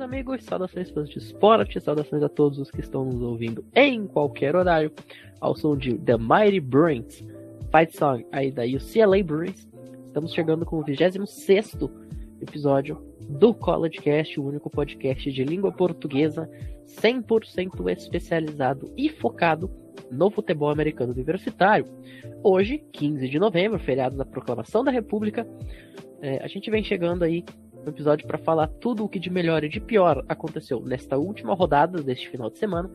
Amigos, saudações fãs de esporte, saudações a todos os que estão nos ouvindo em qualquer horário, ao som de The Mighty Bruins, Fight Song aí da UCLA Bruins. Estamos chegando com o 26 episódio do College Cast, o único podcast de língua portuguesa 100% especializado e focado no futebol americano universitário. Hoje, 15 de novembro, feriado da Proclamação da República, é, a gente vem chegando aí no episódio para falar tudo o que de melhor e de pior aconteceu nesta última rodada deste final de semana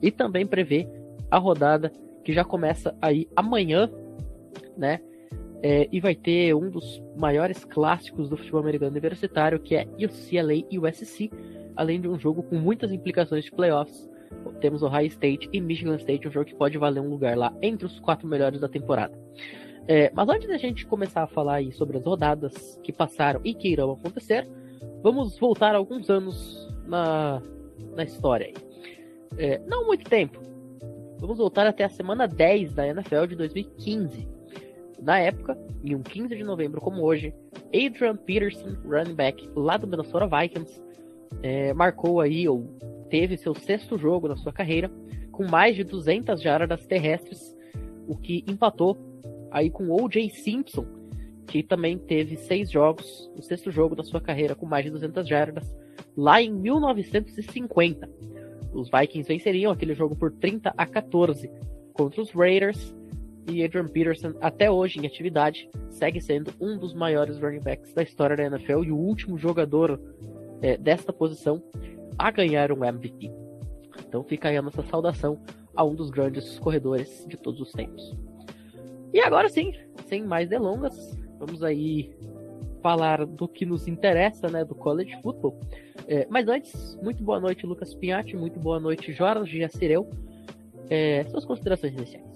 e também prever a rodada que já começa aí amanhã, né? É, e vai ter um dos maiores clássicos do futebol americano universitário, que é UCLA e USC, além de um jogo com muitas implicações de playoffs. Temos Ohio State e Michigan State, um jogo que pode valer um lugar lá entre os quatro melhores da temporada. É, mas antes da gente começar a falar aí sobre as rodadas que passaram e que irão acontecer, vamos voltar alguns anos na, na história aí. É, não muito tempo. Vamos voltar até a semana 10 da NFL de 2015. Na época, em um 15 de novembro como hoje, Adrian Peterson, running back lá do Minnesota Vikings, é, marcou aí, ou teve seu sexto jogo na sua carreira, com mais de 200 jardas terrestres, o que empatou aí com O.J. Simpson, que também teve seis jogos, o sexto jogo da sua carreira com mais de 200 jardas, lá em 1950. Os Vikings venceriam aquele jogo por 30 a 14 contra os Raiders e Adrian Peterson, até hoje em atividade, segue sendo um dos maiores running backs da história da NFL e o último jogador é, desta posição a ganhar um MVP. Então fica aí a nossa saudação a um dos grandes corredores de todos os tempos. E agora sim, sem mais delongas, vamos aí falar do que nos interessa, né, do college football. É, mas antes, muito boa noite, Lucas Pinhatti, muito boa noite, Jorge Jacireu. É, suas considerações iniciais.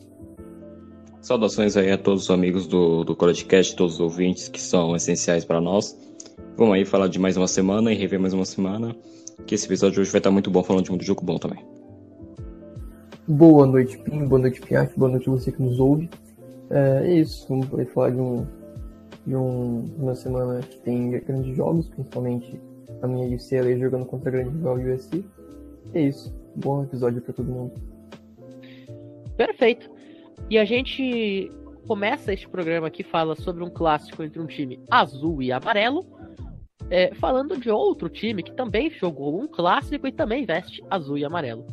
Saudações aí a todos os amigos do, do College Cast, todos os ouvintes que são essenciais para nós. Vamos aí falar de mais uma semana e rever mais uma semana, que esse episódio de hoje vai estar muito bom, falando de muito jogo bom também. Boa noite, Pim, boa noite, Pinhatti, boa noite a você que nos ouve. É, é isso, vamos falar de, um, de um, uma semana que tem grandes jogos, principalmente a minha UCLA jogando contra a grande rival USC. É isso, bom episódio para todo mundo. Perfeito. E a gente começa este programa que fala sobre um clássico entre um time azul e amarelo, é, falando de outro time que também jogou um clássico e também veste azul e amarelo.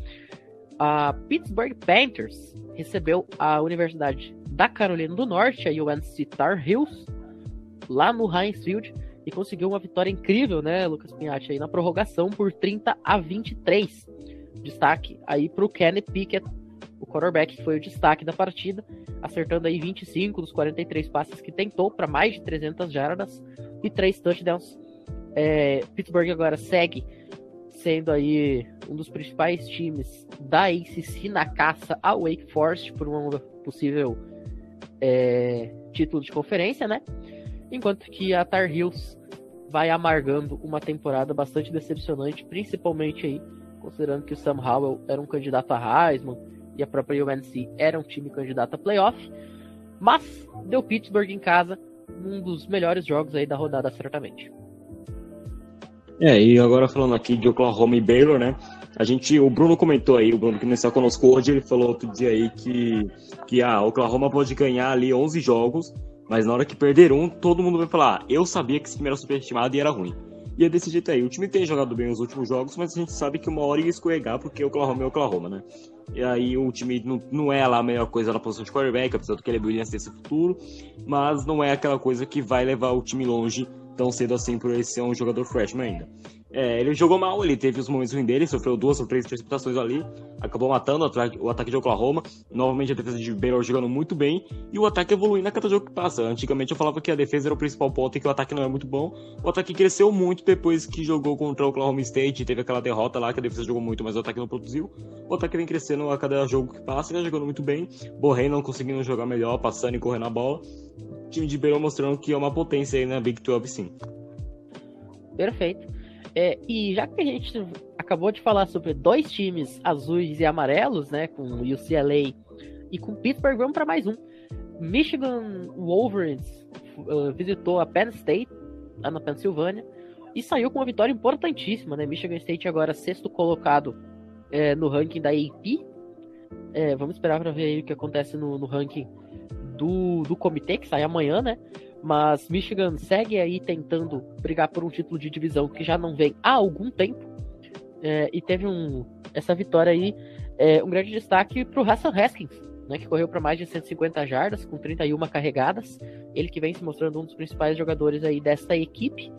A Pittsburgh Panthers recebeu a Universidade da Carolina do Norte, a UNC Tar Heels, lá no Heinz Field, e conseguiu uma vitória incrível, né, Lucas Pinhatti, aí na prorrogação por 30 a 23. Destaque aí para o Kenny Pickett, o quarterback que foi o destaque da partida, acertando aí 25 dos 43 passes que tentou para mais de 300 jardas e 3 touchdowns. É, Pittsburgh agora segue sendo aí um dos principais times da ACC na caça ao Wake Forest por uma possível é, título de conferência, né? Enquanto que a Tar Heels vai amargando uma temporada bastante decepcionante, principalmente aí, considerando que o Sam Howell era um candidato a Heisman e a própria UNC era um time candidato a playoff, mas deu Pittsburgh em casa, um dos melhores jogos aí da rodada, certamente. É, e agora falando aqui de Oklahoma e Baylor, né? A gente, o Bruno comentou aí, o Bruno que não está conosco hoje, ele falou outro dia aí que, que ah, Oklahoma pode ganhar ali 11 jogos, mas na hora que perder um, todo mundo vai falar, ah, eu sabia que esse time era superestimado e era ruim. E é desse jeito aí. O time tem jogado bem os últimos jogos, mas a gente sabe que uma hora ia escorregar porque Oklahoma é Oklahoma, né? E aí o time não, não é lá a melhor coisa na posição de quarterback, apesar do que ele é brilhante desse futuro, mas não é aquela coisa que vai levar o time longe tão cedo assim por ele ser um jogador freshman ainda. É, ele jogou mal, ele teve os momentos ruins dele, sofreu duas ou três interceptações ali, acabou matando o ataque de Oklahoma. Novamente a defesa de Baylor jogando muito bem e o ataque evoluindo a cada jogo que passa. Antigamente eu falava que a defesa era o principal ponto e que o ataque não é muito bom. O ataque cresceu muito depois que jogou contra o Oklahoma State, teve aquela derrota lá que a defesa jogou muito, mas o ataque não produziu. O ataque vem crescendo a cada jogo que passa, ele jogando muito bem. Borré não conseguindo jogar melhor, passando e correndo a bola. O time de Baylor mostrando que é uma potência aí na Big 12 sim. Perfeito. É, e já que a gente acabou de falar sobre dois times azuis e amarelos, né, com o UCLA e com Pittsburgh, vamos para mais um. Michigan Wolverines uh, visitou a Penn State, lá na Pensilvânia, e saiu com uma vitória importantíssima, né? Michigan State agora sexto colocado é, no ranking da AP. É, vamos esperar para ver o que acontece no, no ranking do, do comitê, que sai amanhã, né? Mas Michigan segue aí tentando brigar por um título de divisão que já não vem há algum tempo. É, e teve um, essa vitória aí, é, um grande destaque para o Hassan Haskins, né, que correu para mais de 150 jardas, com 31 carregadas. Ele que vem se mostrando um dos principais jogadores aí desta equipe.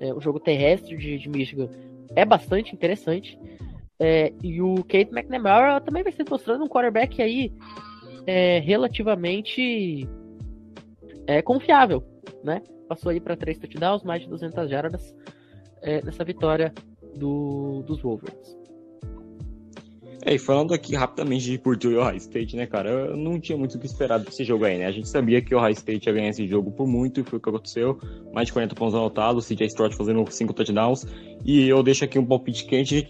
É, o jogo terrestre de, de, Michigan é bastante interessante. É, e o Kate McNamara também vai se mostrando um quarterback aí é, relativamente é, confiável, né? Passou aí para três touchdowns, mais de 200 jardas é, nessa vitória do, dos Wolverines. E falando aqui rapidamente de Purdue e Ohio State, né, cara, eu não tinha muito o que esperar desse jogo aí, né? A gente sabia que o Ohio State ia ganhar esse jogo por muito, e foi o que aconteceu. Mais de 40 pontos anotados, CJ Stroud fazendo 5 touchdowns. E eu deixo aqui um palpite quente,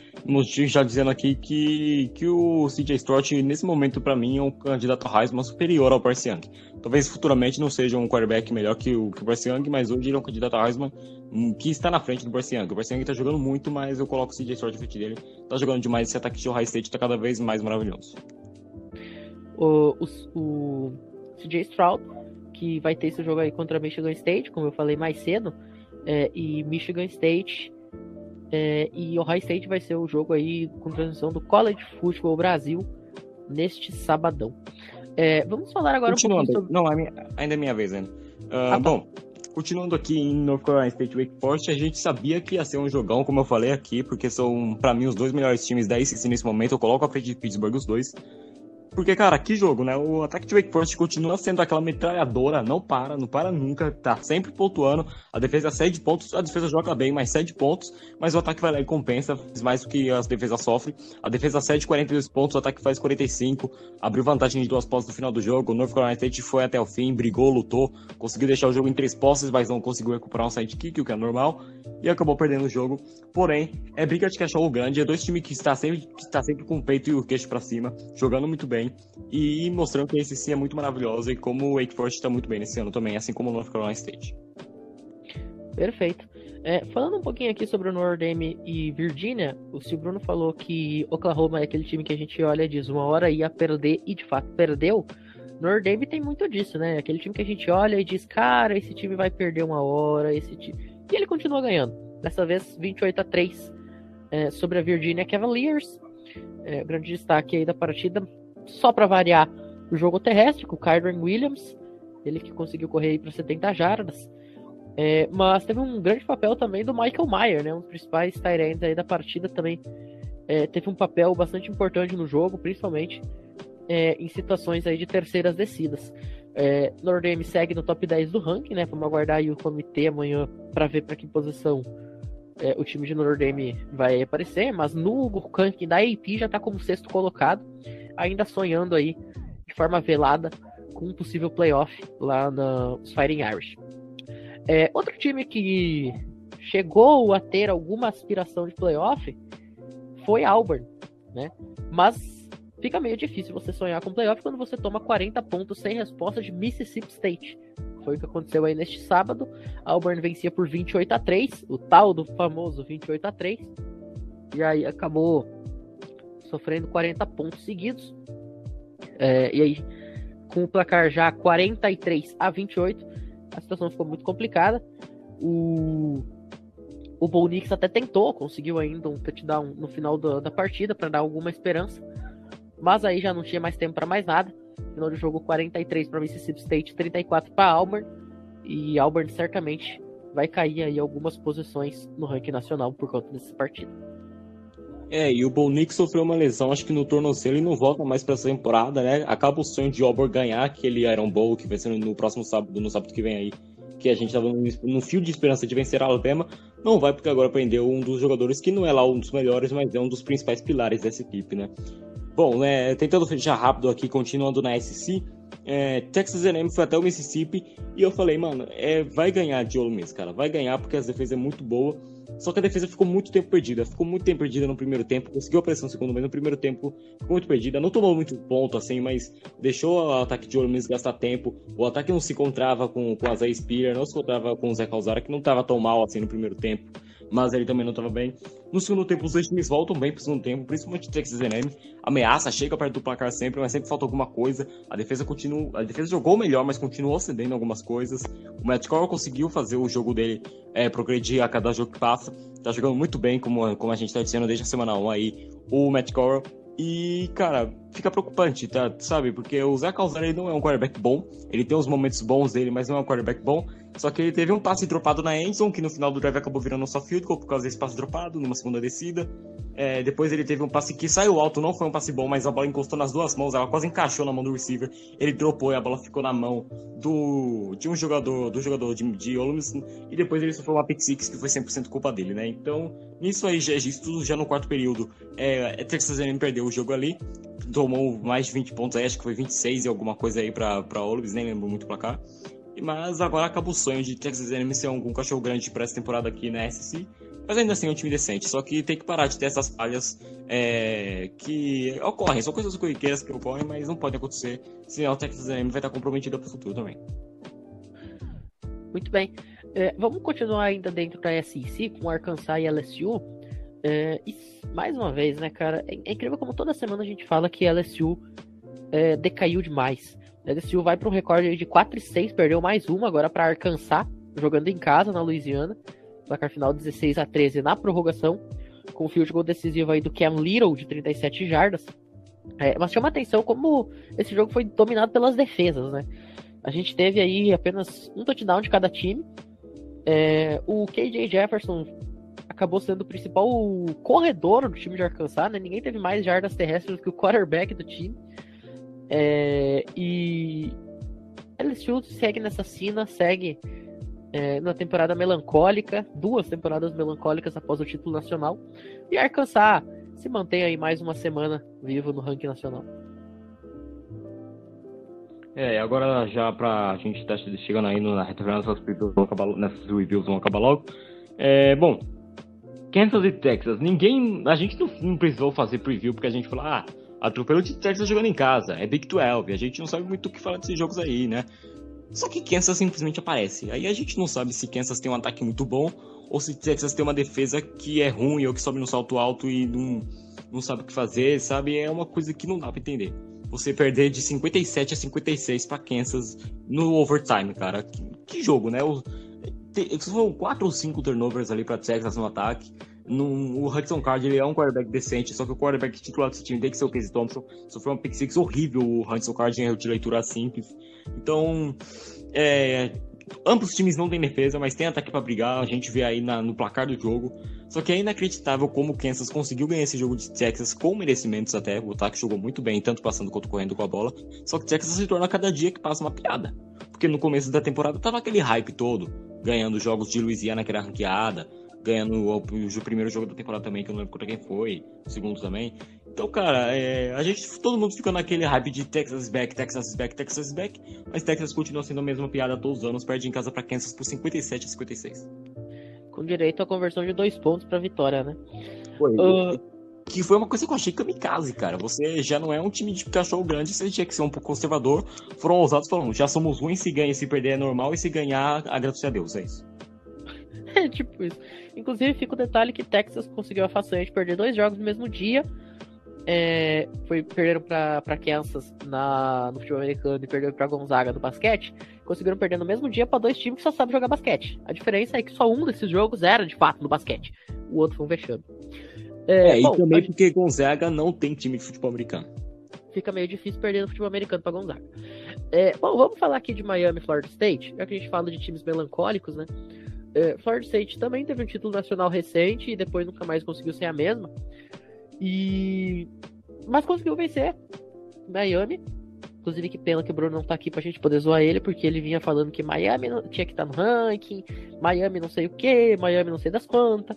já dizendo aqui que, que o CJ Stroud, nesse momento, para mim, é um candidato a Heisman superior ao Young. Talvez futuramente não seja um quarterback melhor que o, que o Bryce Young, mas hoje ele é um candidato a Heisman hum, que está na frente do Bryce Young. O Bryce Young tá jogando muito, mas eu coloco o CJ Stroud frente dele. Tá jogando demais, esse ataque de Ohio State tá cada vez mais maravilhoso. O, o, o CJ Stroud, que vai ter esse jogo aí contra Michigan State, como eu falei mais cedo, é, e Michigan State é, e Ohio State vai ser o jogo aí com transmissão do College Football Brasil neste sabadão. É, vamos falar agora Continuando. um pouquinho sobre... Não, é minha... ainda é minha vez ainda. Uh, ah, tá. Bom, continuando aqui em North Carolina State Wake Forest, a gente sabia que ia ser um jogão, como eu falei aqui, porque são, para mim, os dois melhores times da ACC nesse momento. Eu coloco a frente de Pittsburgh os dois. Porque, cara, que jogo, né? O ataque de Wake Forest continua sendo aquela metralhadora, não para, não para nunca, tá sempre pontuando. A defesa cede pontos, a defesa joga bem, mas cede pontos, mas o ataque vai lá e compensa, faz mais do que as defesas sofrem. A defesa cede 42 pontos, o ataque faz 45, abriu vantagem de duas posses no final do jogo. O North Carolina State foi até o fim, brigou, lutou, conseguiu deixar o jogo em três posses, mas não conseguiu recuperar um sidekick, o que é normal, e acabou perdendo o jogo. Porém, é briga de cachorro grande, é dois times que está sempre, está sempre com o peito e o queixo para cima, jogando muito bem e mostrando que esse sim é muito maravilhoso e como o Wake Forest está muito bem nesse ano também, assim como o North Carolina State. Perfeito. É, falando um pouquinho aqui sobre o Dame e Virginia, o Steve Bruno falou que Oklahoma é aquele time que a gente olha e diz uma hora ia perder e de fato perdeu. Notre Dame tem muito disso, né? Aquele time que a gente olha e diz, cara, esse time vai perder uma hora, esse time. E ele continua ganhando. Dessa vez 28 a 3 é, sobre a Virginia Cavaliers. É, grande destaque aí da partida só para variar, o jogo terrestre, com o Kyron Williams, ele que conseguiu correr para 70 jardas. É, mas teve um grande papel também do Michael Mayer, né, um dos principais tight aí da partida também. É, teve um papel bastante importante no jogo, principalmente é, em situações aí de terceiras descidas. É, Notre Dame segue no top 10 do ranking, né? Vamos aguardar aí o comitê amanhã para ver para que posição é, o time de Notre vai aparecer, mas no ranking da AP já está como sexto colocado ainda sonhando aí de forma velada com um possível playoff lá nos Fighting Irish. É, outro time que chegou a ter alguma aspiração de playoff foi Auburn, né? Mas fica meio difícil você sonhar com playoff quando você toma 40 pontos sem resposta de Mississippi State. Foi o que aconteceu aí neste sábado. Auburn vencia por 28 a 3, o tal do famoso 28 a 3. E aí acabou sofrendo 40 pontos seguidos. É, e aí, com o placar já 43 a 28, a situação ficou muito complicada. O, o Bo Nix até tentou, conseguiu ainda um touchdown no final da, da partida para dar alguma esperança, mas aí já não tinha mais tempo para mais nada. Final do jogo 43 para Mississippi State, 34 para Auburn, e Auburn certamente vai cair aí algumas posições no ranking nacional por conta desse partido. É, e o Bo Nix sofreu uma lesão, acho que no tornozelo, e não volta mais para essa temporada, né? Acaba o sonho de Auburn ganhar aquele Iron Bowl, que vai ser no próximo sábado, no sábado que vem aí, que a gente tava no, fio de esperança de vencer a Alabama. Não vai, porque agora prendeu um dos jogadores que não é lá um dos melhores, mas é um dos principais pilares dessa equipe, né? Bom, né, tentando fechar rápido aqui, continuando na SC, é, Texas A&M foi até o Mississippi e eu falei, mano, é, vai ganhar de Ole Miss, cara, vai ganhar porque a defesa é muito boa só que a defesa ficou muito tempo perdida. Ficou muito tempo perdida no primeiro tempo. Conseguiu a pressão no segundo, mas no primeiro tempo ficou muito perdida. Não tomou muito ponto, assim, mas deixou o ataque de Miss gastar tempo. O ataque não se encontrava com, com a Zay Spear, não se encontrava com o Zé Calzara, que não estava tão mal assim no primeiro tempo. Mas ele também não estava bem. No segundo tempo, os dois times voltam bem pro segundo tempo, principalmente o Texas A&M. Ameaça, chega perto do placar sempre, mas sempre falta alguma coisa. A defesa continua, a defesa jogou melhor, mas continuou cedendo algumas coisas. O Matt Corral conseguiu fazer o jogo dele é, progredir a cada jogo que passa. Tá jogando muito bem, como, como a gente tá dizendo desde a semana 1 aí, o Matt Corral. E, cara, fica preocupante, tá? Sabe? Porque o Zach Calzada, ele não é um quarterback bom. Ele tem os momentos bons dele, mas não é um quarterback bom. Só que ele teve um passe dropado na endzone, que no final do drive acabou virando só field goal por causa desse passe dropado, numa segunda descida. É, depois ele teve um passe que saiu alto, não foi um passe bom, mas a bola encostou nas duas mãos, ela quase encaixou na mão do receiver. Ele dropou e a bola ficou na mão do de um jogador, do jogador de, de Miss, e depois ele sofreu uma pick six que foi 100% culpa dele, né? Então, nisso aí, já, isso já no quarto período, é, é Texas A&M perdeu o jogo ali, tomou mais de 20 pontos aí, acho que foi 26 e alguma coisa aí pra, pra Miss, nem lembro muito o placar. Mas agora acaba o sonho de Texas A&M ser um cachorro grande para essa temporada aqui na SC. Mas ainda assim é um time decente. Só que tem que parar de ter essas falhas é, que ocorrem. São coisas corriqueiras que ocorrem, mas não podem acontecer. Senão o Texas A&M vai estar comprometido para o futuro também. Muito bem. É, vamos continuar ainda dentro da SEC com Arkansas e LSU. É, e mais uma vez, né, cara? É, é, incrível como toda semana a gente fala que LSU é, decaiu demais. A LSU vai para um recorde de 4 e 6, perdeu mais uma agora para Arkansas, jogando em casa na Louisiana. Placar final 16 a 13 na prorrogação, com o field goal decisivo aí do Cam Little de 37 jardas. É, mas chama atenção como esse jogo foi dominado pelas defesas, né? A gente teve aí apenas um touchdown de cada time. É, o KJ Jefferson acabou sendo o principal corredor do time de Arkansas, né? Ninguém teve mais jardas terrestres do que o quarterback do time. É, e LSU segue nessa cena, segue é, na temporada melancólica, duas temporadas melancólicas após o título nacional. E Arkansas se mantém aí mais uma semana vivo no ranking nacional. É, agora já pra gente estar tá chegando aí na reta final nessas reviews vão acabar logo. É, bom, Kansas e Texas, ninguém, a gente não, não precisou fazer preview porque a gente falou, ah, atropelou de Texas jogando em casa, é Big 12, a gente não sabe muito o que falar desses jogos aí, né? Só que Kansas simplesmente aparece. Aí a gente não sabe se Kansas tem um ataque muito bom ou se Texas tem uma defesa que é ruim ou que sobe no salto alto e não, não sabe o que fazer, sabe? É uma coisa que não dá pra entender. Você perder de 57 a 56 para Kansas no overtime, cara. Que, que jogo, né? O, foram quatro ou cinco turnovers ali para Texas no ataque. No, o Hudson Card ele é um quarterback decente, só que o quarterback titular desse time tem que ser o Casey Thompson. Sofreu um pick six horrível o Hudson Card em erro de leitura simples. Então, é, ambos times não têm defesa, mas tem ataque para brigar. A gente vê aí na, no placar do jogo. Só que é inacreditável como o Kansas conseguiu ganhar esse jogo de Texas com merecimentos até. O ataque jogou muito bem, tanto passando quanto correndo com a bola. Só que Texas se torna cada dia que passa uma piada. Porque no começo da temporada tava aquele hype todo, ganhando jogos de Louisiana que era ranqueada, ganhando o, o, primeiro jogo da temporada também, que eu não lembro contra quem foi, o segundo também. Então, cara, é, a gente, todo mundo fica naquele hype de Texas back, Texas back, Texas back, mas Texas continua sendo a mesma piada todos os anos, perde em casa para Kansas por 57 a 56. Com direito à conversão de dois pontos para vitória, né? Foi. Uh... Que foi uma coisa que eu achei kamikaze, cara. Você já não é um time de cachorro grande, você tinha que ser um pouco conservador. Foram ousados falando, já somos ruins, se ganha, se perder é normal, e se ganhar, agradecer a Deus, é isso. é tipo isso. Inclusive, fica o detalhe que Texas conseguiu a façanha de perder dois jogos no mesmo dia. É, foi perderam para Kansas na, no futebol americano e perderam para Gonzaga no basquete. Conseguiram perder no mesmo dia para dois times que só sabem jogar basquete. A diferença é que só um desses jogos era de fato no basquete. O outro foi um vexame. É, é bom, e também porque Gonzaga não tem time de futebol americano. Fica meio difícil perder no futebol americano para Gonzaga. É, bom, vamos falar aqui de Miami e Florida State, já que a gente fala de times melancólicos, né? É, Florida State também teve um título nacional recente e depois nunca mais conseguiu ser a mesma. E. Mas conseguiu vencer Miami. Inclusive, que pena que o Bruno não tá aqui pra gente poder zoar ele, porque ele vinha falando que Miami não... tinha que estar tá no ranking, Miami não sei o que, Miami não sei das quantas.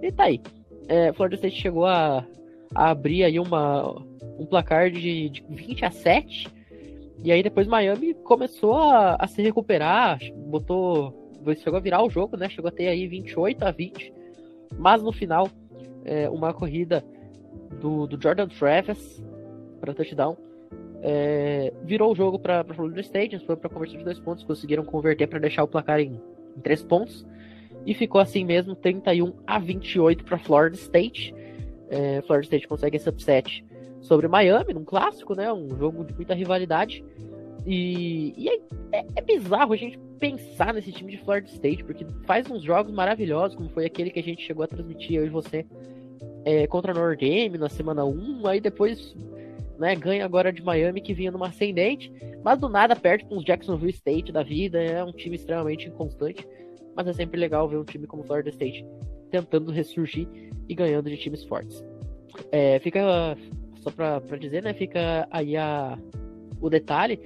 E tá aí. É, Florida State chegou a, a abrir aí uma, um placar de, de 20 a 7. E aí depois Miami começou a, a se recuperar, botou. Chegou a virar o jogo, né? Chegou a ter aí 28 a 20. Mas no final, é, uma corrida do, do Jordan Travis para touchdown. É, virou o jogo para Florida State, foi para conversão de dois pontos, conseguiram converter para deixar o placar em, em três pontos. E ficou assim mesmo, 31 a 28 para Florida State. É, Florida State consegue esse upset sobre Miami, num clássico, né? Um jogo de muita rivalidade. E, e é, é, é, bizarro a gente pensar nesse time de Florida State, porque faz uns jogos maravilhosos, como foi aquele que a gente chegou a transmitir, eu e você, é, contra a Notre Dame na semana 1, aí depois né, ganha agora de Miami, que vinha numa ascendente, mas do nada perde com os Jacksonville State da vida, é um time extremamente inconstante, mas é sempre legal ver um time como Florida State tentando ressurgir e ganhando de times fortes. É, fica, só pra, pra dizer, né, fica aí a, o detalhe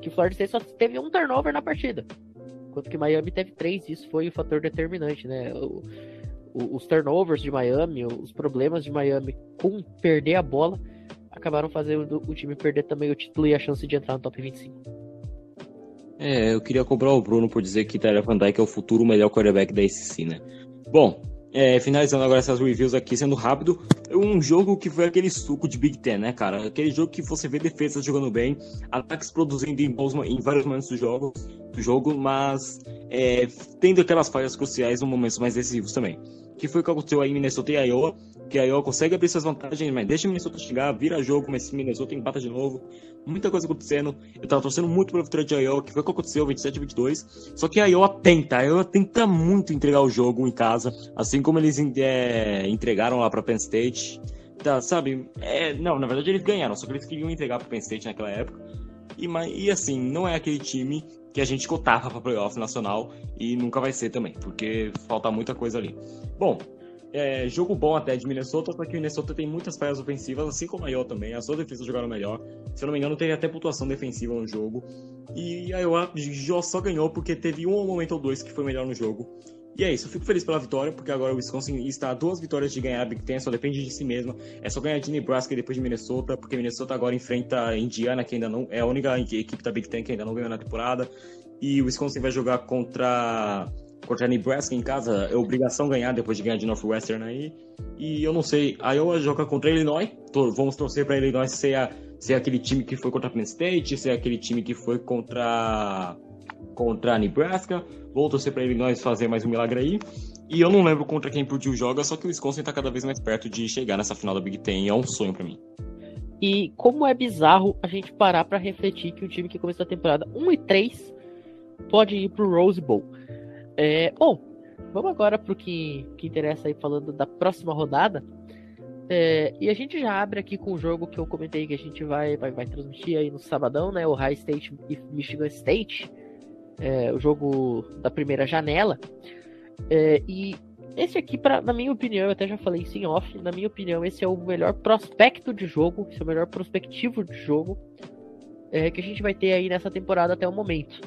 que Florida State só teve um turnover na partida, enquanto que Miami teve três, isso foi o fator determinante, né, o, os turnovers de Miami, os problemas de Miami com perder a bola, acabaram fazendo o time perder também o título e a chance de entrar no top 25. É, eu queria cobrar o Bruno por dizer que Tyler Van Dyke é o futuro melhor quarterback da SC, né? Bom, é, finalizando agora essas reviews aqui, sendo rápido, um jogo que foi aquele suco de Big Ten, né, cara? Aquele jogo que você vê defesas jogando bem, ataques produzindo em, bons, em vários momentos do jogo, jogo mas é, tendo aquelas falhas cruciais em momentos mais decisivos também. Que foi o que aconteceu aí em Minnesota e Iowa, que a Iowa consegue abrir suas vantagens, mas deixa o Minnesota chegar, vira jogo, mas Minnesota empata de novo. Muita coisa acontecendo. Eu tava torcendo muito pela vitória de Iowa, que foi o que aconteceu, 27 a 22. Só que a Iowa tenta, a Iowa tenta muito entregar o jogo em casa, assim como eles é, entregaram lá pra Penn State. Tá, sabe? É, não, na verdade eles ganharam, só que eles queriam entregar pra Penn State naquela época. E, e assim, não é aquele time que a gente cotava para playoff nacional e nunca vai ser também, porque falta muita coisa ali. Bom, é, jogo bom até de Minnesota, só que o Minnesota tem muitas falhas ofensivas, assim como a Iowa também. As suas defesas jogaram melhor. Se eu não me engano, teve até pontuação defensiva no jogo. E a Iowa só ganhou porque teve um momento ou dois que foi melhor no jogo. E é isso, eu fico feliz pela vitória, porque agora o Wisconsin está a duas vitórias de ganhar a Big Ten, só depende de si mesma. É só ganhar de Nebraska e depois de Minnesota, porque Minnesota agora enfrenta Indiana, que ainda não é a única equipe da Big Ten que ainda não ganhou na temporada. E o Wisconsin vai jogar contra contra a Nebraska em casa, é obrigação ganhar depois de ganhar de Northwestern aí. E eu não sei, a Iowa joga contra Illinois, vamos torcer para Illinois ser, a, ser aquele time que foi contra a Penn State, ser aquele time que foi contra contra a Nebraska. Vou torcer para Illinois fazer mais um milagre aí. E eu não lembro contra quem Purdue joga, só que o Wisconsin tá cada vez mais perto de chegar nessa final da Big Ten, é um sonho para mim. E como é bizarro a gente parar para refletir que o time que começou a temporada 1 e 3 pode ir pro Rose Bowl. É, bom, vamos agora pro que, que interessa aí falando da próxima rodada. É, e a gente já abre aqui com o jogo que eu comentei que a gente vai, vai, vai transmitir aí no sabadão, né? O High State e Michigan State. É, o jogo da primeira janela. É, e esse aqui, pra, na minha opinião, eu até já falei isso em off, na minha opinião, esse é o melhor prospecto de jogo, esse é o melhor prospectivo de jogo é, que a gente vai ter aí nessa temporada até o momento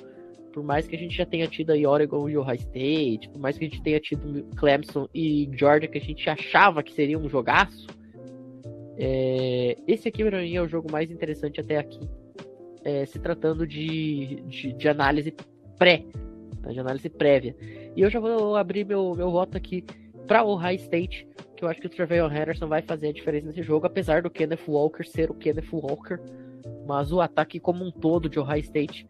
por mais que a gente já tenha tido aí Oregon e Ohio State, por mais que a gente tenha tido Clemson e Georgia, que a gente achava que seria um jogaço, é, esse aqui para mim é o jogo mais interessante até aqui, é, se tratando de, de, de análise pré, de análise prévia. E eu já vou abrir meu, meu voto aqui para Ohio State, que eu acho que o Trevelyan Henderson vai fazer a diferença nesse jogo, apesar do Kenneth Walker ser o Kenneth Walker, mas o ataque como um todo de Ohio State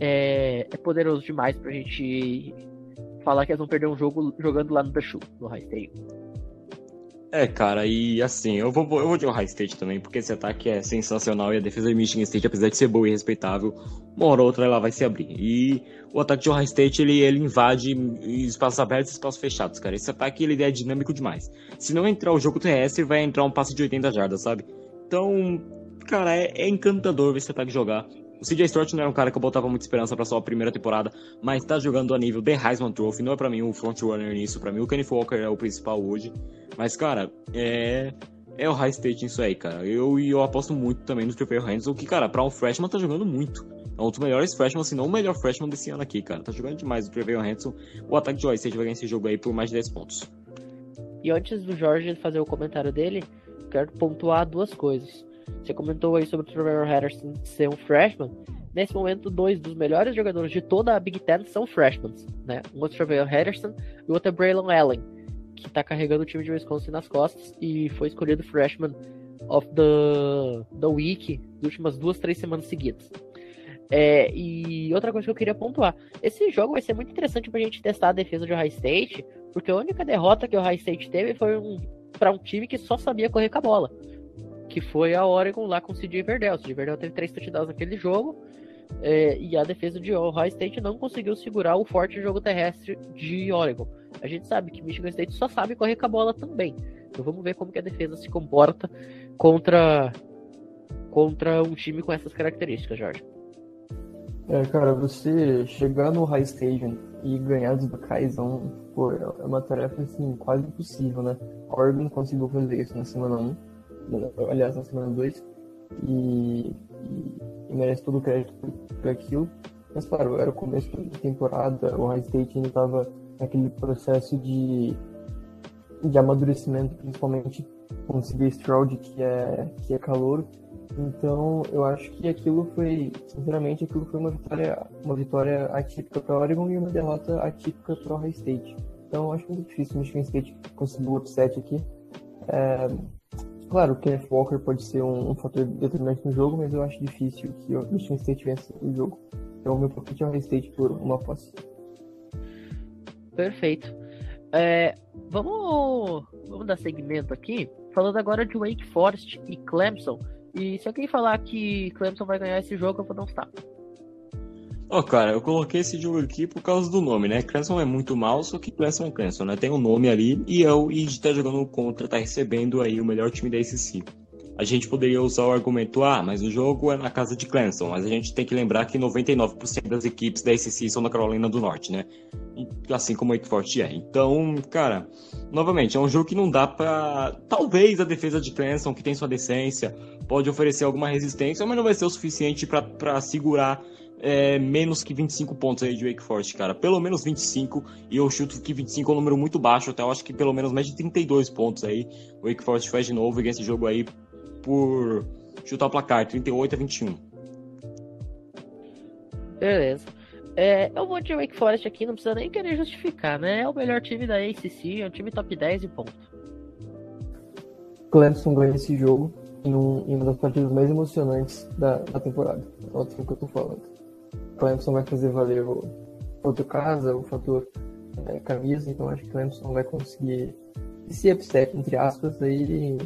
é, é poderoso demais pra gente falar que eles vão perder um jogo jogando lá no Shoe, no High State. É, cara, e assim, eu vou, eu vou de Ohio State também, porque esse ataque é sensacional e a defesa de Michigan State, apesar de ser boa e respeitável, uma hora ou outra ela vai se abrir. E o ataque de Ohio State, ele, ele invade espaços abertos e espaços fechados, cara. Esse ataque, ele é dinâmico demais. Se não entrar o jogo terrestre, vai entrar um passe de 80 jardas, sabe? Então, cara, é, é encantador ver esse ataque jogar. O CJ Stroud não era um cara que eu botava muita esperança para sua primeira temporada, mas tá jogando a nível de Heisman Trophy. Não é para mim o frontrunner nisso, para mim o Kenny Walker é o principal hoje. Mas, cara, é. É o high state isso aí, cara. Eu e eu aposto muito também no Trevor Henderson, que, cara, pra um freshman tá jogando muito. É um dos melhores freshmen, se não o melhor freshman desse ano aqui, cara. Tá jogando demais o Trevor Henderson. O ataque de State vai ganhar esse jogo aí por mais de 10 pontos. E antes do Jorge fazer o comentário dele, quero pontuar duas coisas. Você comentou aí sobre o Trevor Henderson ser um freshman. Nesse momento, dois dos melhores jogadores de toda a Big Ten são freshmen, né? Um é o Trevor Henderson e o outro é Braylon Allen, que tá carregando o time de Wisconsin nas costas e foi escolhido freshman of the, the week nas últimas duas, três semanas seguidas. É, e outra coisa que eu queria pontuar: esse jogo vai ser muito interessante pra gente testar a defesa de Ohio State, porque a única derrota que o Ohio State teve foi um, para um time que só sabia correr com a bola, que foi a Oregon lá com o CJ Verdell. O CJ Verdell teve três touchdowns naquele jogo, é, e a defesa de Ohio State não conseguiu segurar o forte jogo terrestre de Oregon. A gente sabe que Michigan State só sabe correr com a bola também. Então vamos ver como que a defesa se comporta contra contra um time com essas características, Jorge. É, cara, você chegar no High Station e ganhar dos Buckeyes é, é uma tarefa assim, quase impossível, né? A Oregon conseguiu fazer isso na semana 1, aliás, na semana 2, e, e, e merece todo o crédito por, por aquilo. Mas, claro, era o começo da temporada, o High State ainda estava naquele processo de, de amadurecimento, principalmente com o CJ Stroud, que é, que é calor. Então, eu acho que aquilo foi, sinceramente, aquilo foi uma vitória, uma vitória atípica para Oregon e uma derrota atípica para o Ohio State. Então, acho muito difícil o Michigan State conseguir o upset aqui. É, claro, o Kenneth Walker pode ser um, um, fator determinante no jogo, mas eu acho difícil que o Michigan State vença o jogo. Então, o meu palpite é o State por uma posse. Perfeito. É, vamos, vamos dar segmento aqui, falando agora de Wake Forest e Clemson. E se alguém falar que Clemson vai ganhar esse jogo, eu vou dar um tapa. Ó, oh, cara, eu coloquei esse jogo aqui por causa do nome, né? Clemson é muito mal, só que Clemson é Clemson, né? Tem um nome ali e eu e tá jogando contra, tá recebendo aí o melhor time da ACC. A gente poderia usar o argumento, ah, mas o jogo é na casa de Clemson, mas a gente tem que lembrar que 99% das equipes da ACC são da Carolina do Norte, né? Assim como o Wake Forest é. Então, cara, novamente, é um jogo que não dá pra... Talvez a defesa de Clemson, que tem sua decência, pode oferecer alguma resistência, mas não vai ser o suficiente para segurar é, menos que 25 pontos aí de Wake Forest, cara. Pelo menos 25, e eu chuto que 25 é um número muito baixo, até eu acho que pelo menos mais de 32 pontos aí. O Wake Forest faz de novo e ganha esse jogo aí por chutar o placar, 38 a 21. Beleza. É, eu vou de Wake Forest aqui, não precisa nem querer justificar, né? É o melhor time da ACC, é um time top 10 e ponto. Clemson ganha esse jogo em, um, em uma das partidas mais emocionantes da, da temporada. É o que eu tô falando. Clemson vai fazer valer o fator casa, o fator é, camisa, então acho que Clemson vai conseguir esse upset, entre aspas, aí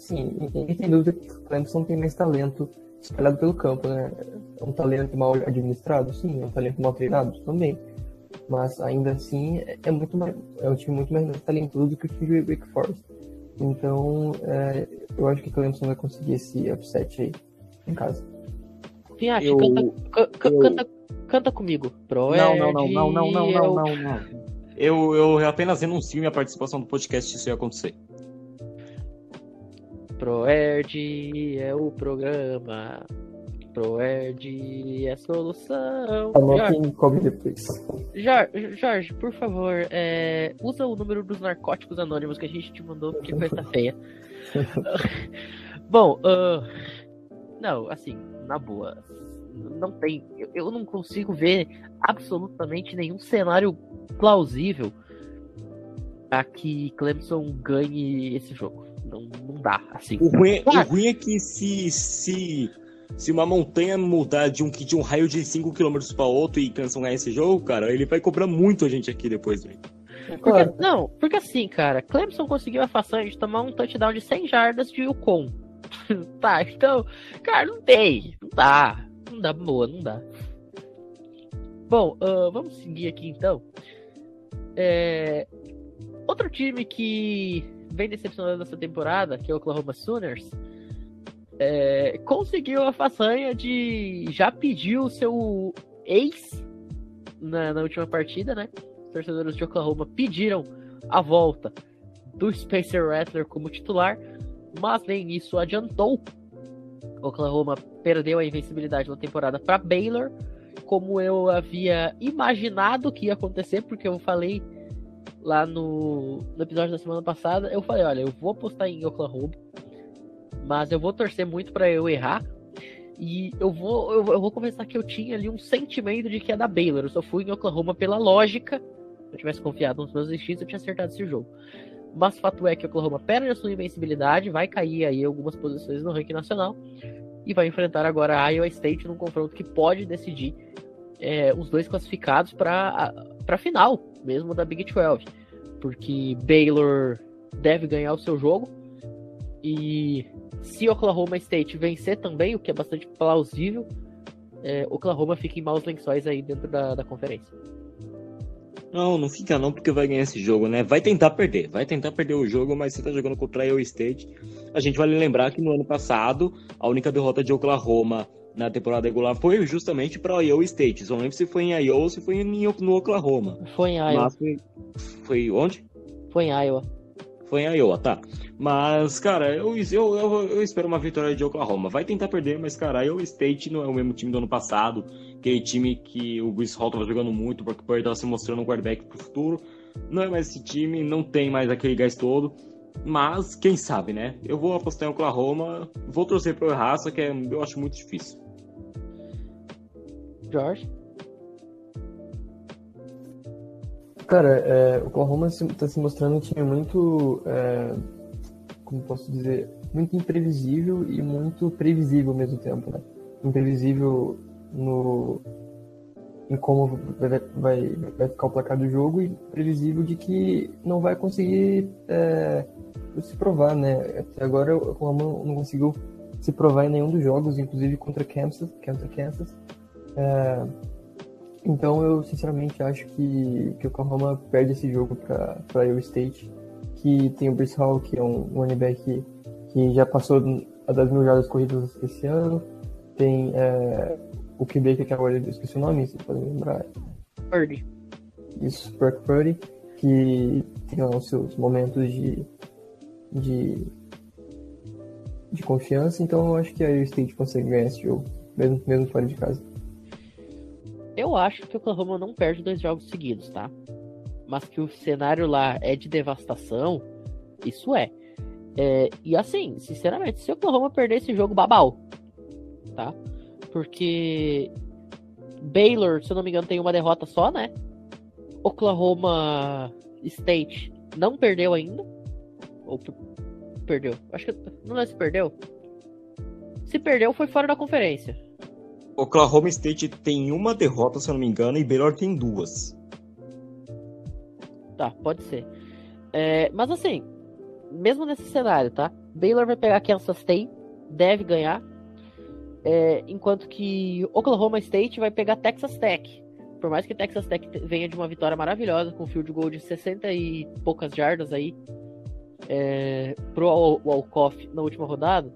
Sim, ninguém tem dúvida que Clemson tem mais talento espalhado pelo campo, né? É um talento mal administrado? Sim. É um talento mal treinado? Também. Mas ainda assim é, é muito mais, é um time muito mais talentoso que o time de Wake Forest. Então é, eu acho que Clemson vai conseguir esse upset aí em casa. Fiat, eu... canta, eu... canta, canta comigo. Pro não, não, não, não, não, não, não, não, não. Eu, eu apenas renuncio minha participação no podcast se isso ia acontecer. ProErd é o programa. ProErd é a solução. Anotem cobre depois. Jorge, Jorge, por favor, é, usa o número dos narcóticos anônimos que a gente te mandou, porque coisa feia. Bom, uh, não, assim, na boa. Não tem. Eu, eu não consigo ver absolutamente nenhum cenário plausível a que Clemson ganhe esse jogo. Não, não dá, assim. O ruim, claro. o ruim é que se, se, se uma montanha mudar de um, de um raio de 5 km para outro e cancelar esse jogo, cara, ele vai cobrar muito a gente aqui depois, velho. Porque, não, porque assim, cara, Clemson conseguiu a façanha de tomar um touchdown de 100 jardas de Yukon. tá, então, cara, não tem, não dá, não dá boa, não dá. Bom, uh, vamos seguir aqui então. É... Outro time que vem decepcionando essa temporada, que é o Oklahoma Sooners, é, conseguiu a façanha de já pedir o seu ex na, na, última partida, né? Os torcedores de Oklahoma pediram a volta do Spencer Rattler como titular, mas nem isso adiantou. Oklahoma perdeu a invencibilidade na temporada para Baylor, como eu havia imaginado que ia acontecer, porque eu falei lá no, no episódio da semana passada, eu falei, olha, eu vou apostar em Oklahoma, mas eu vou torcer muito para eu errar. E eu vou, eu, eu, vou começar que eu tinha ali um sentimento de que é da Baylor. Eu só fui em Oklahoma pela lógica. Se eu tivesse confiado nos meus instintos, eu tinha acertado esse jogo. Mas fato é que Oklahoma perde a sua invencibilidade, vai cair aí algumas posições no ranking nacional. e vai enfrentar agora a Iowa State num confronto que pode decidir é, os dois classificados para a final, mesmo da Big 12. Porque Baylor deve ganhar o seu jogo e se Oklahoma State vencer também, o que é bastante plausível, é, Oklahoma fica em maus lençóis aí dentro da, da conferência. Não, não fica não, porque vai ganhar esse jogo, né? Vai tentar perder, vai tentar perder o jogo, mas você tá jogando contra a Iowa State. A gente vale lembrar que no ano passado, a única derrota de Oklahoma na temporada regular foi justamente para Iowa State. Só não lembro se foi em Iowa ou se foi em, no Oklahoma. Foi em Iowa. Foi... foi onde? Foi em Iowa. Foi em Iowa, tá. Mas, cara, eu, eu, eu, eu, espero uma vitória de Oklahoma. Vai tentar perder, mas, cara, Iowa State não é o mesmo time do ano passado. Aquele time que o Bruce Hall tava jogando muito, porque o Purdy tava se mostrando um quarterback pro futuro. Não é mais esse time, não tem mais aquele gás todo. Mas, quem sabe, né? Eu vou apostar em Oklahoma, vou torcer pro Raça, que é, eu acho muito difícil. Jorge? Cara, é, o Oklahoma está se mostrando um time muito, é, como posso dizer, muito imprevisível e muito previsível ao mesmo tempo, né? Imprevisível no em como vai, vai, ficar o placar do jogo e previsível de que não vai conseguir é, se provar, né? Até agora o Oklahoma não conseguiu se provar em nenhum dos jogos, inclusive contra Kansas, contra Kansas. É, então eu sinceramente acho que, que o Oklahoma perde esse jogo para Iowa State, que tem o Bruce Hall, que é um running back que já passou a das mil jardas corridas esse ano. Tem é, o QB que agora eu esqueci o nome, você pode lembrar? Purdy. Isso, Brock Purdy, que tem lá os seus momentos de, de, de confiança, então eu acho que a Iowa State consegue ganhar esse jogo, mesmo, mesmo fora de casa. Eu acho que o Oklahoma não perde dois jogos seguidos, tá? Mas que o cenário lá é de devastação, isso é. é e assim, sinceramente, se o Oklahoma perder esse jogo, babau. Tá? Porque Baylor, se eu não me engano, tem uma derrota só, né? Oklahoma State não perdeu ainda. Ou perdeu? Acho que. Não é se perdeu. Se perdeu, foi fora da conferência. Oklahoma State tem uma derrota, se eu não me engano, e Baylor tem duas. Tá, pode ser. É, mas assim, mesmo nesse cenário, tá? Baylor vai pegar Kansas State, deve ganhar. É, enquanto que Oklahoma State vai pegar Texas Tech. Por mais que Texas Tech venha de uma vitória maravilhosa, com field goal de 60 e poucas jardas aí, é, pro Walkoff na última rodada,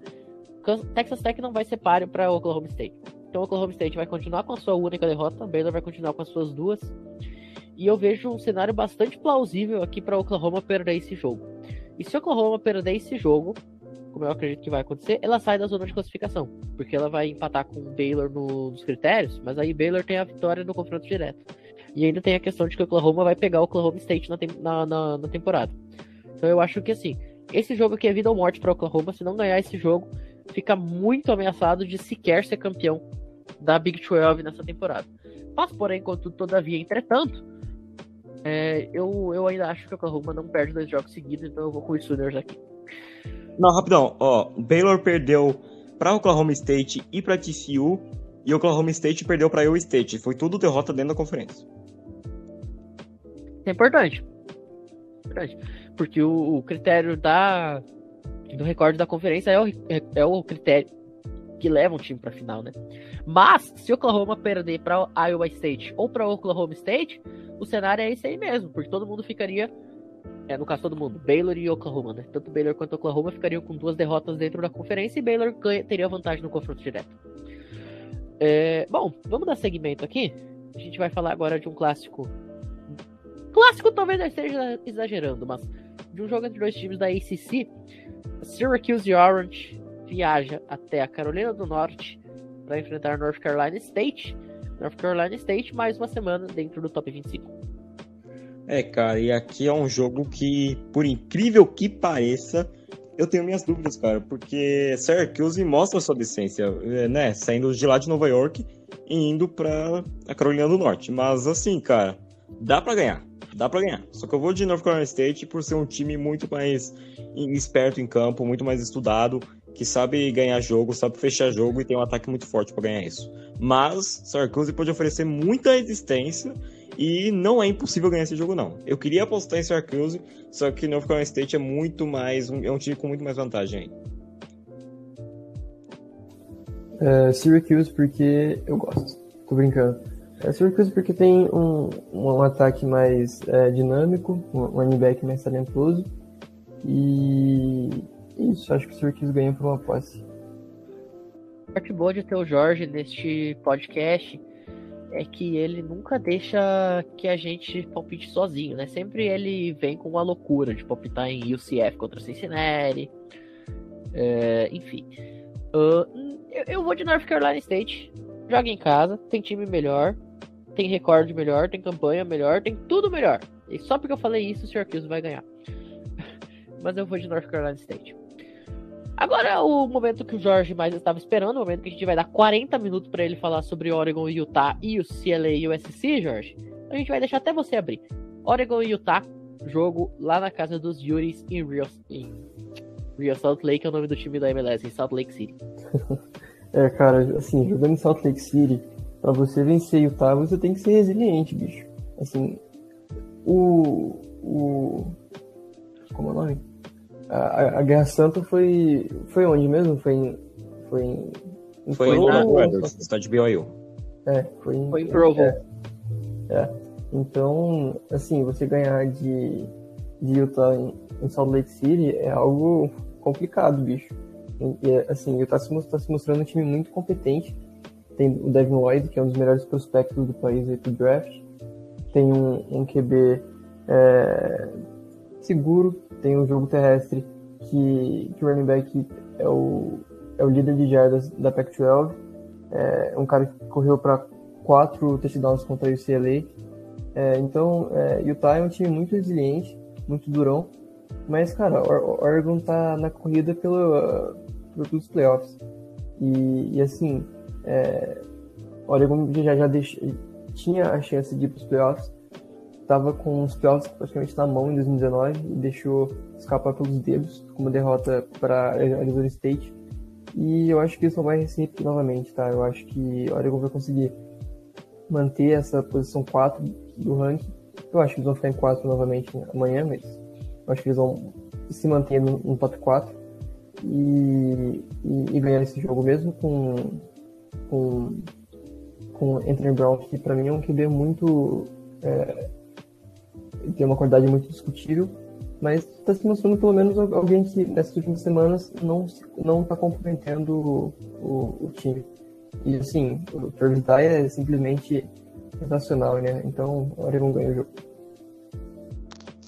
Texas Tech não vai ser páreo para Oklahoma State. Então Oklahoma State vai continuar com a sua única derrota, Baylor vai continuar com as suas duas. E eu vejo um cenário bastante plausível aqui para Oklahoma perder esse jogo. E se Oklahoma perder esse jogo, como eu acredito que vai acontecer, ela sai da zona de classificação, porque ela vai empatar com o Baylor no, nos critérios, mas aí Baylor tem a vitória no confronto direto. E ainda tem a questão de que o Oklahoma vai pegar o Oklahoma State na, na, na, na temporada. Então eu acho que assim, esse jogo aqui é vida ou morte para Oklahoma. Se não ganhar esse jogo, fica muito ameaçado de sequer ser campeão da Big 12 nessa temporada. Mas, porém, contudo, todavia, entretanto, é, eu, eu ainda acho que o Oklahoma não perde dois jogos seguidos, então eu vou com os Sooners aqui. Não, rapidão, ó, Baylor perdeu para Oklahoma State e para TCU, e Oklahoma State perdeu para Iowa State. Foi tudo derrota dentro da conferência. É importante. importante. Porque o, o critério da, do recorde da conferência é o, é, o critério que leva um time para final, né? Mas, se Oklahoma perder para Iowa State ou para Oklahoma State, o cenário é esse aí mesmo, porque todo mundo ficaria. É, no caso, todo mundo, Baylor e Oklahoma, né? Tanto Baylor quanto Oklahoma ficariam com duas derrotas dentro da conferência e Baylor ganha, teria vantagem no confronto direto. É, bom, vamos dar seguimento aqui. A gente vai falar agora de um clássico. Clássico talvez eu esteja exagerando, mas de um jogo entre dois times da ACC. Syracuse Orange viaja até a Carolina do Norte para enfrentar North Carolina State. North Carolina State, mais uma semana dentro do top 25. É, cara, e aqui é um jogo que, por incrível que pareça, eu tenho minhas dúvidas, cara, porque Syracuse mostra sua decência, é, né? Saindo de lá de Nova York e indo pra a Carolina do Norte. Mas assim, cara, dá para ganhar. Dá para ganhar. Só que eu vou de North Carolina State por ser um time muito mais esperto em campo, muito mais estudado que sabe ganhar jogo, sabe fechar jogo e tem um ataque muito forte para ganhar isso. Mas Syracuse pode oferecer muita resistência e não é impossível ganhar esse jogo, não. Eu queria apostar em Syracuse, só que North Carolina State é muito mais. É um time com muito mais vantagem aí. É, Syracuse porque eu gosto. Tô brincando. É Syracuse porque tem um, um ataque mais é, dinâmico, um running back mais talentoso. E isso, acho que o Syracuse ganha por uma posse. Parte boa de ter o Jorge neste podcast é que ele nunca deixa que a gente palpite sozinho, né? Sempre ele vem com uma loucura de palpitar em UCF contra Cincinnati. É, enfim. Uh, eu, eu, vou de North Carolina State. Joga em casa, tem time melhor, tem recorde melhor, tem campanha melhor, tem tudo melhor. E só porque eu falei isso, o Syracuse vai ganhar. Mas eu vou de North Carolina State. Agora é o momento que o Jorge mais estava esperando, o momento que a gente vai dar 40 minutos para ele falar sobre Oregon e Utah e o CLA e o USC, Jorge. A gente vai deixar até você abrir. Oregon e Utah, jogo lá na casa dos Yuris em Real, em Real Salt Lake, é o nome do time da MLS, em Salt Lake City. é, cara, assim, jogando em Salt Lake City, para você vencer Utah, você tem que ser resiliente, bicho. Assim, o. o como é o nome? A, a, Guerra Santa foi. Foi onde mesmo? Foi em. Foi em. em foi em Brothers, estado de BYU. É, foi em. Foi em Provo. É, é. Então, assim, você ganhar de, de Utah em, em Salt Lake City é algo complicado, bicho. E, assim, Utah se, está se mostrando um time muito competente. Tem o Devin Lloyd, que é um dos melhores prospectos do país aí pro draft. Tem um, um QB é, seguro, tem um jogo terrestre que, que o running back é o, é o líder de jardas da Pac-12. É um cara que correu para quatro touchdowns contra o UCLA. É, então, é, Utah é um time muito resiliente, muito durão. Mas, cara, o Oregon tá na corrida pelo, pelos playoffs. E, e assim, é, Oregon já, já tinha a chance de ir para os playoffs, estava com os playoffs praticamente na mão em 2019 e deixou escapar pelos dedos com uma derrota para Arizona State. E eu acho que isso vai repetir novamente, tá? Eu acho que o Oregon vai conseguir manter essa posição 4 do ranking. Eu acho que eles vão ficar em 4 novamente amanhã, mas eu acho que eles vão se manter no, no top 4 e, e, e, ganhar esse jogo mesmo com, com, com Anthony Brown, que para mim é um QB muito é, tem uma qualidade muito discutível, mas está se mostrando pelo menos alguém que nessas últimas semanas não não está comprometendo o, o, o, time. E assim, o Travis é simplesmente sensacional, né? Então, o Oregon ganha o jogo.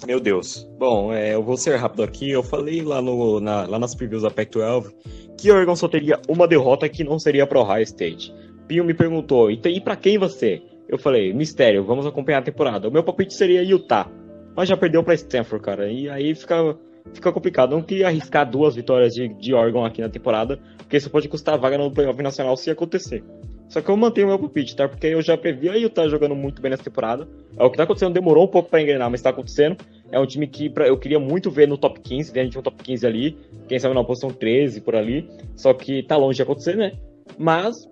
Meu Deus. Bom, é, eu vou ser rápido aqui. Eu falei lá, no, na, lá nas previews da Pac-12 que o Oregon só teria uma derrota que não seria para Ohio State. Pinho me perguntou, e, e para quem você? Eu falei, mistério, vamos acompanhar a temporada. O meu palpite seria Utah. Mas já perdeu para Stanford, cara. E aí fica, fica complicado. Não queria arriscar duas vitórias de, de Oregon aqui na temporada, porque isso pode custar vaga no playoff nacional se acontecer. Só que eu mantenho o meu palpite, tá? Porque eu já previ a Utah jogando muito bem nessa temporada. É o que tá acontecendo, demorou um pouco para engrenar, mas tá acontecendo. É um time que pra, eu queria muito ver no top 15, ver a gente no top 15 ali. Quem sabe na posição 13 por ali. Só que tá longe de acontecer, né? Mas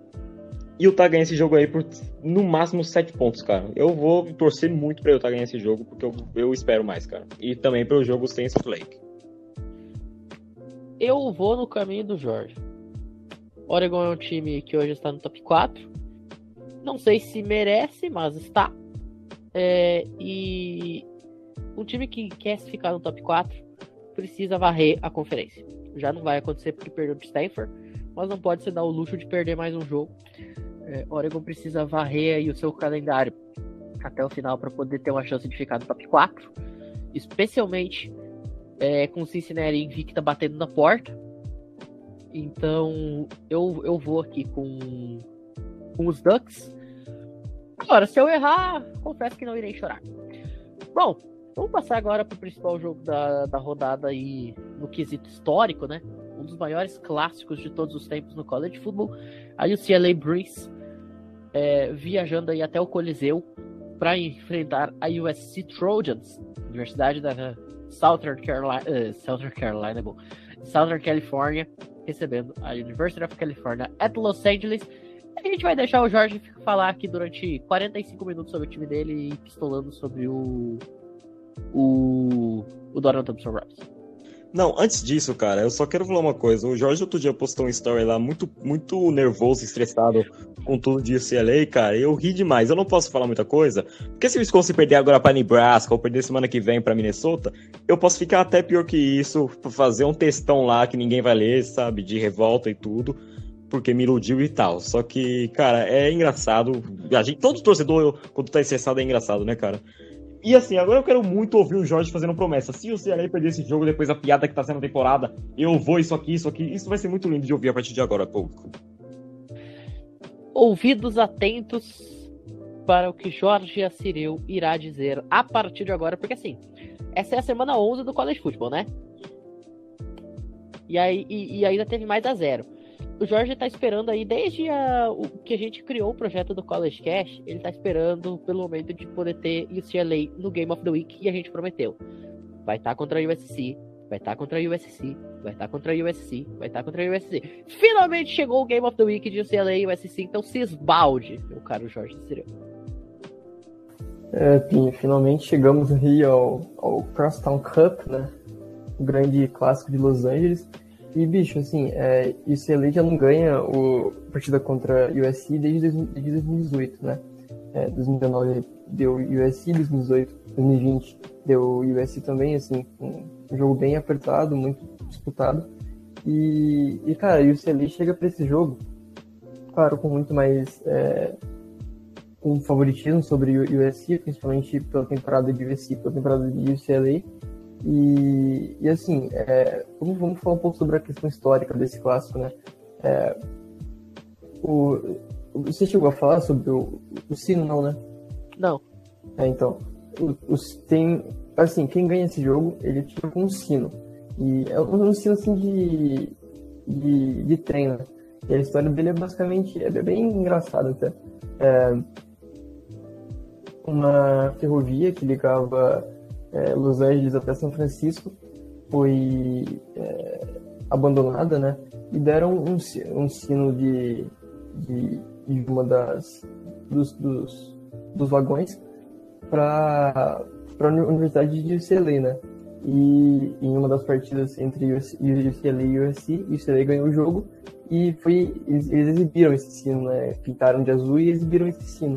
e o Utah ganha esse jogo aí por no máximo 7 pontos, cara. Eu vou torcer muito pra Utah ganhar esse jogo, porque eu, eu espero mais, cara. E também pro jogo sem Lake. Eu vou no caminho do Jorge. Oregon é um time que hoje está no top 4. Não sei se merece, mas está. É, e um time que quer ficar no top 4 precisa varrer a conferência. Já não vai acontecer porque perdeu para Stanford, mas não pode se dar o luxo de perder mais um jogo é, Oregon precisa varrer aí o seu calendário até o final para poder ter uma chance de ficar no top 4, especialmente é, com Cincinnati invicta batendo na porta. Então eu, eu vou aqui com, com os Ducks. Agora, se eu errar, confesso que não irei chorar. Bom, vamos passar agora para o principal jogo da, da rodada aí no quesito histórico, né? Um dos maiores clássicos de todos os tempos no college football. A UCLA Bruins é, viajando aí até o Coliseu para enfrentar a USC Trojans, Universidade da Southern Carolina, uh, Southern Carolina, bom, Southern California, recebendo a University of California at Los Angeles. A gente vai deixar o Jorge falar aqui durante 45 minutos sobre o time dele e pistolando sobre o. O. O Doran Thompson Robinson. Não, antes disso, cara, eu só quero falar uma coisa. O Jorge outro dia postou um story lá muito, muito nervoso, estressado com tudo de UCLA, cara. Eu ri demais. Eu não posso falar muita coisa. Porque se o Wisconsin perder agora pra Nebraska ou perder semana que vem pra Minnesota, eu posso ficar até pior que isso, fazer um textão lá que ninguém vai ler, sabe? De revolta e tudo. Porque me iludiu e tal. Só que, cara, é engraçado. A gente, todo torcedor, quando tá estressado, é engraçado, né, cara? E assim, agora eu quero muito ouvir o Jorge fazendo promessa. Se o CLA perder esse jogo depois da piada que tá sendo a temporada, eu vou isso aqui, isso aqui. Isso vai ser muito lindo de ouvir a partir de agora, público. Ouvidos atentos para o que Jorge Assireu irá dizer a partir de agora, porque assim, essa é a semana 11 do College Football, né? E, aí, e, e ainda teve mais a zero o Jorge tá esperando aí, desde a, o que a gente criou o projeto do College Cash, ele tá esperando pelo momento de poder ter UCLA no Game of the Week que a gente prometeu. Vai estar tá contra a USC, vai estar tá contra a USC, vai estar tá contra a USC, vai estar tá contra a USC. Finalmente chegou o Game of the Week de UCLA e USC, então se esbalde, meu caro Jorge Cireu. É, Pinho, finalmente chegamos aí ao, ao Crosstown Cup, né? O grande clássico de Los Angeles. E, bicho, assim, é, UCLA já não ganha o partida contra USC desde, desde 2018, né? É, 2019 deu USC, 2018, 2020 deu USC também, assim, um jogo bem apertado, muito disputado. E, e cara, o UCLA chega para esse jogo, claro, com muito mais é, um favoritismo sobre o USC, principalmente pela temporada de USC, pela temporada de UCLA. E, e assim, é, vamos, vamos falar um pouco sobre a questão histórica desse clássico, né? É, o, você chegou a falar sobre o, o sino, não, né? Não. É, então, os, tem, assim, quem ganha esse jogo, ele fica com um sino. E é um, um sino, assim, de, de, de treino. Né? E a história dele é basicamente, é bem engraçada até. É, uma ferrovia que ligava é, Los Angeles até São Francisco foi é, abandonada, né? E deram um, um sino de, de, de, uma das dos, dos, dos vagões para a Universidade de UCLA, né? E em uma das partidas entre UCLA e USC, UCLA ganhou o jogo e foi eles, eles exibiram esse sino, né? Pintaram de azul e exibiram esse sino.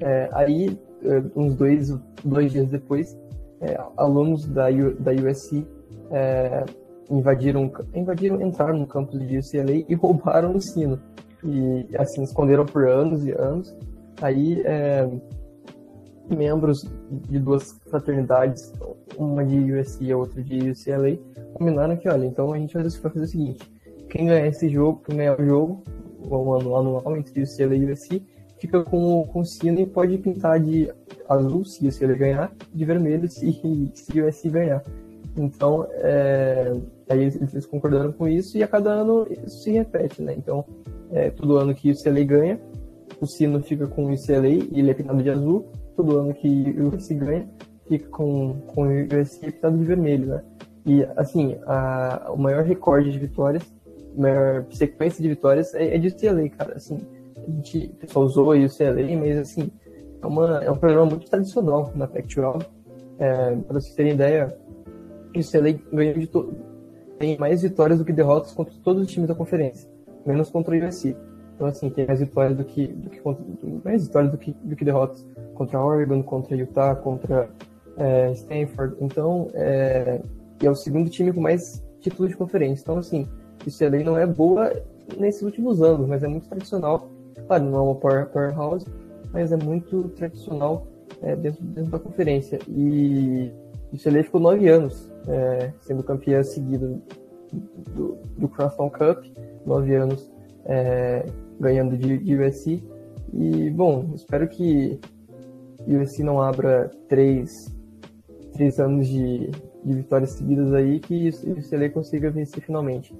É, aí, é, uns dois, dois dias depois, é, alunos da, da USC é, invadiram, invadiram, entraram no campus de UCLA e roubaram o sino. E assim, esconderam por anos e anos. Aí, é, membros de duas fraternidades, uma de USC e outra de UCLA, combinaram que, olha, então a gente vai fazer o seguinte: quem ganhar esse jogo, quem ganhar o jogo, o ano anual entre UCLA e USC, fica com, com o sino e pode pintar de azul se, se ele ganhar, de vermelho se, se o USC ganhar. Então, é, aí eles, concordaram com isso e a cada ano isso se repete, né? Então, é, todo ano que o UCLA ganha, o sino fica com o UCLA e ele é pintado de azul. Todo ano que o USC ganha, fica com, com o USC pintado de vermelho, né? E, assim, a, o maior recorde de vitórias, a maior sequência de vitórias é, é de UCLA, cara. Assim, a gente, pessoal usou aí o CLA, mas assim, é, uma, é um programa muito tradicional na Pac-12. É, para vocês terem ideia, o CLA ganhou de. Tem mais vitórias do que derrotas contra todos os times da conferência, menos contra o USC. Então, assim, tem mais vitórias do que, do que mais vitórias do que, do que derrotas contra Oregon, contra Utah, contra é, Stanford. Então, é, é o segundo time com mais títulos de conferência. Então, assim, o CLA não é boa nesses últimos anos, mas é muito tradicional Claro, não é uma power, powerhouse, mas é muito tradicional é, dentro, dentro da conferência. E o CLA ficou nove anos é, sendo campeã seguida do, do Crosstown Cup, nove anos é, ganhando de, de USC. E, bom, espero que USC não abra três, três anos de, de vitórias seguidas aí, que o CLA consiga vencer finalmente.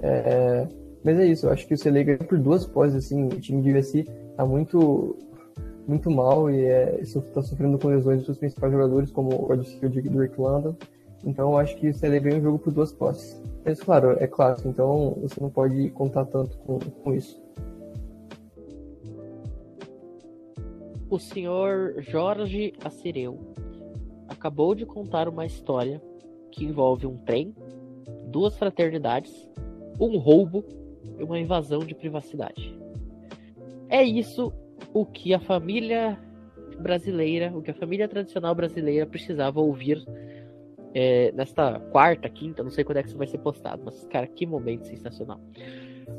É, mas é isso, eu acho que o CLA ganhou por duas poses, assim, o time de USC tá muito, muito mal e é, está sofrendo com lesões dos seus principais jogadores, como o wide receiver Rick London Então eu acho que o CLA ganha o jogo por duas posses. Mas claro, é clássico, então você não pode contar tanto com, com isso. O senhor Jorge Assireu acabou de contar uma história que envolve um trem, duas fraternidades, um roubo e uma invasão de privacidade. É isso o que a família brasileira, o que a família tradicional brasileira precisava ouvir é, nesta quarta, quinta, não sei quando é que isso vai ser postado, mas, cara, que momento sensacional.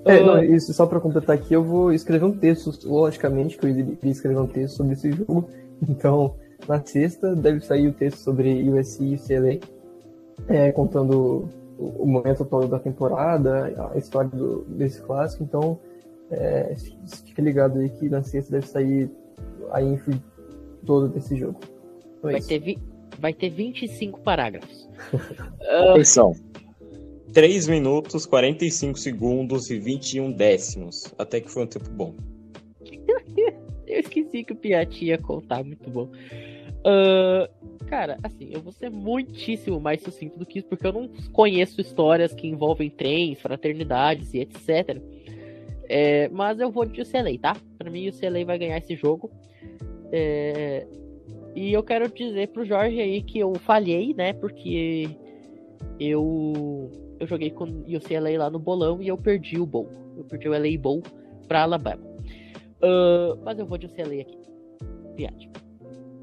É, uh... não, isso só para completar aqui, eu vou escrever um texto, logicamente, que eu iria escrever um texto sobre esse jogo. Então, na sexta deve sair o texto sobre USC e UCLA, é, contando o, o, momento atual da temporada, a história do, desse clássico. Então, é, fica ligado aí que na sexta deve sair a info todo desse jogo. Então, é vai, ter vi vai ter 25 parágrafos. Atenção. 3 minutos, 45 segundos e 21 décimos. Até que foi um tempo bom. eu esqueci que o Piatti ia contar, muito bom. Uh, cara, assim, eu vou ser muitíssimo mais sucinto do que isso, porque eu não conheço histórias que envolvem trens, fraternidades e etc. É, mas eu vou de UCLA, tá? Pra mim, o UCLA vai ganhar esse jogo. É, e eu quero dizer pro Jorge aí que eu falhei, né? Porque eu eu joguei com o UCLA lá no bolão e eu perdi o bowl. Eu perdi o LA Bowl pra Alabama. Uh, mas eu vou de UCLA aqui. Piate.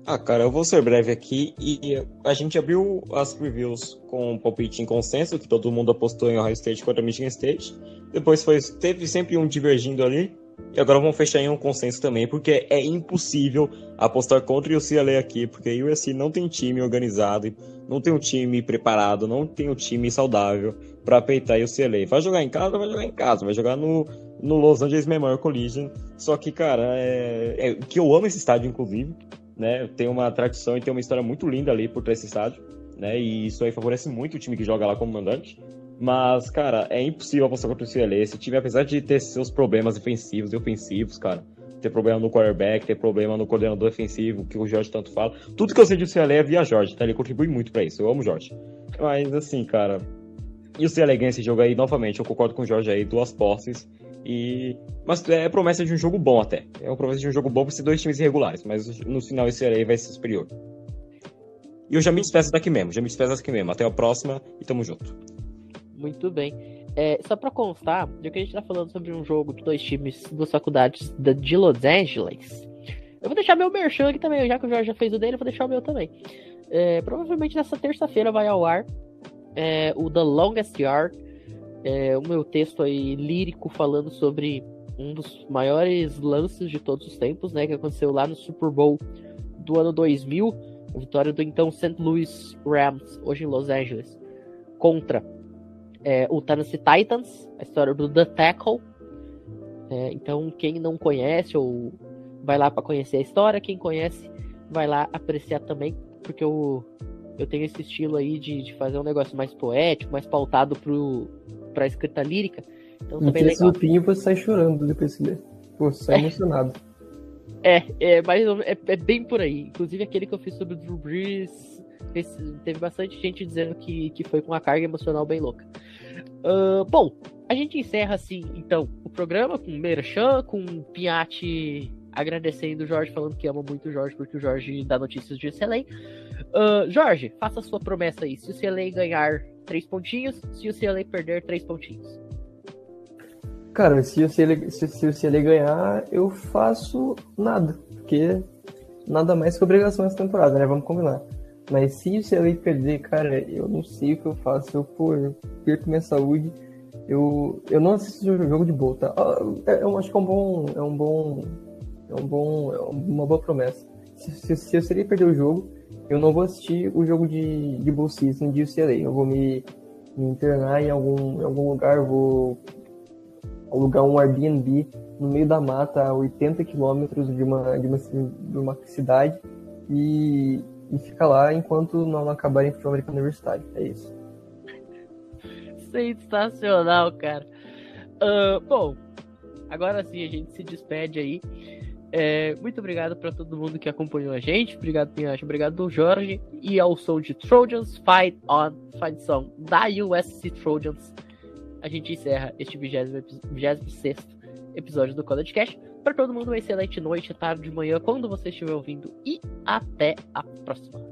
Ah, cara, eu vou ser breve aqui e a gente abriu as previews com um palpite em consenso, que todo mundo apostou em Ohio State contra Michigan State. Depois foi, teve sempre um divergindo ali. E agora vamos fechar em um consenso também, porque é impossível apostar contra o UCLA aqui, porque o USC não tem time organizado, não tem um time preparado, não tem um time saudável para peitar o UCLA. Vai jogar em casa, vai jogar em casa, vai jogar no, no Los Angeles Memorial Collision. Só que, cara, é, é que eu amo esse estádio, inclusive, né? Tem uma tradição e tem uma história muito linda ali por trás desse estádio, né? E isso aí favorece muito o time que joga lá como mandante. Mas, cara, é impossível apostar contra o CLA. Esse time, apesar de ter seus problemas defensivos e ofensivos, cara, ter problema no quarterback, ter problema no coordenador defensivo, que o Jorge tanto fala. Tudo que eu sei de CLA é via Jorge, tá? Ele contribui muito para isso. Eu amo Jorge. Mas, assim, cara. E o CLA ganha esse jogo aí, novamente, eu concordo com o Jorge aí, duas posses. E... Mas é promessa de um jogo bom até. É uma promessa de um jogo bom pra ser dois times irregulares, mas no final esse CLA vai ser superior. E eu já me despeço daqui mesmo, já me despeço daqui mesmo. Até a próxima e tamo junto. Muito bem. É, só pra constar, já que a gente tá falando sobre um jogo de dois times, duas faculdades de Los Angeles, eu vou deixar meu merchan aqui também, já que o Jorge já fez o dele, eu vou deixar o meu também. É, provavelmente nessa terça-feira vai ao ar é, o The Longest Yard, é, o meu texto aí lírico falando sobre um dos maiores lances de todos os tempos, né, que aconteceu lá no Super Bowl do ano 2000, a vitória do então St. Louis Rams, hoje em Los Angeles, contra é, o Tennessee Titans, a história do The Tackle. É, então, quem não conhece ou vai lá para conhecer a história, quem conhece vai lá apreciar também, porque eu, eu tenho esse estilo aí de, de fazer um negócio mais poético, mais pautado pro, pra escrita lírica. Então, também legal. Esse Pinho você sai chorando depois de ler. Pô, você sai é. emocionado. É, é, mas é, é, bem por aí. Inclusive aquele que eu fiz sobre o Drew Brees, teve bastante gente dizendo que, que foi com uma carga emocional bem louca. Uh, bom, a gente encerra assim, então, o programa com o Merchan, com o Piatti agradecendo o Jorge, falando que ama muito o Jorge, porque o Jorge dá notícias de CLA. Uh, Jorge, faça a sua promessa aí. Se o CLA ganhar três pontinhos, se o CLA perder três pontinhos. Cara, se o CLA, se, se o CLA ganhar, eu faço nada, porque nada mais que obrigação essa temporada, né? Vamos combinar. Mas se o CLA perder, cara, eu não sei o que eu faço. Eu, pô, eu perco minha saúde. Eu, eu não assisto o jogo de boa, tá? Ah, é, eu acho que é um bom. É um bom. É um bom. É uma boa promessa. Se, se, se o CLA perder o jogo, eu não vou assistir o jogo de, de Bowl Season de UCLA. Eu vou me, me internar em algum, em algum lugar, vou alugar um Airbnb no meio da mata, a 80 quilômetros de uma, de, uma, de uma cidade, e, e fica lá enquanto não acabar em futebol americano universitário. É isso. Sensacional, cara. Uh, bom, agora sim a gente se despede aí. É, muito obrigado para todo mundo que acompanhou a gente. Obrigado, Pinhacho. Obrigado, Jorge. E ao som de Trojans Fight On, Fight Song da USC Trojans. A gente encerra este 26 episódio do College Cash. Para todo mundo, uma excelente noite, tarde, manhã, quando você estiver ouvindo. E até a próxima.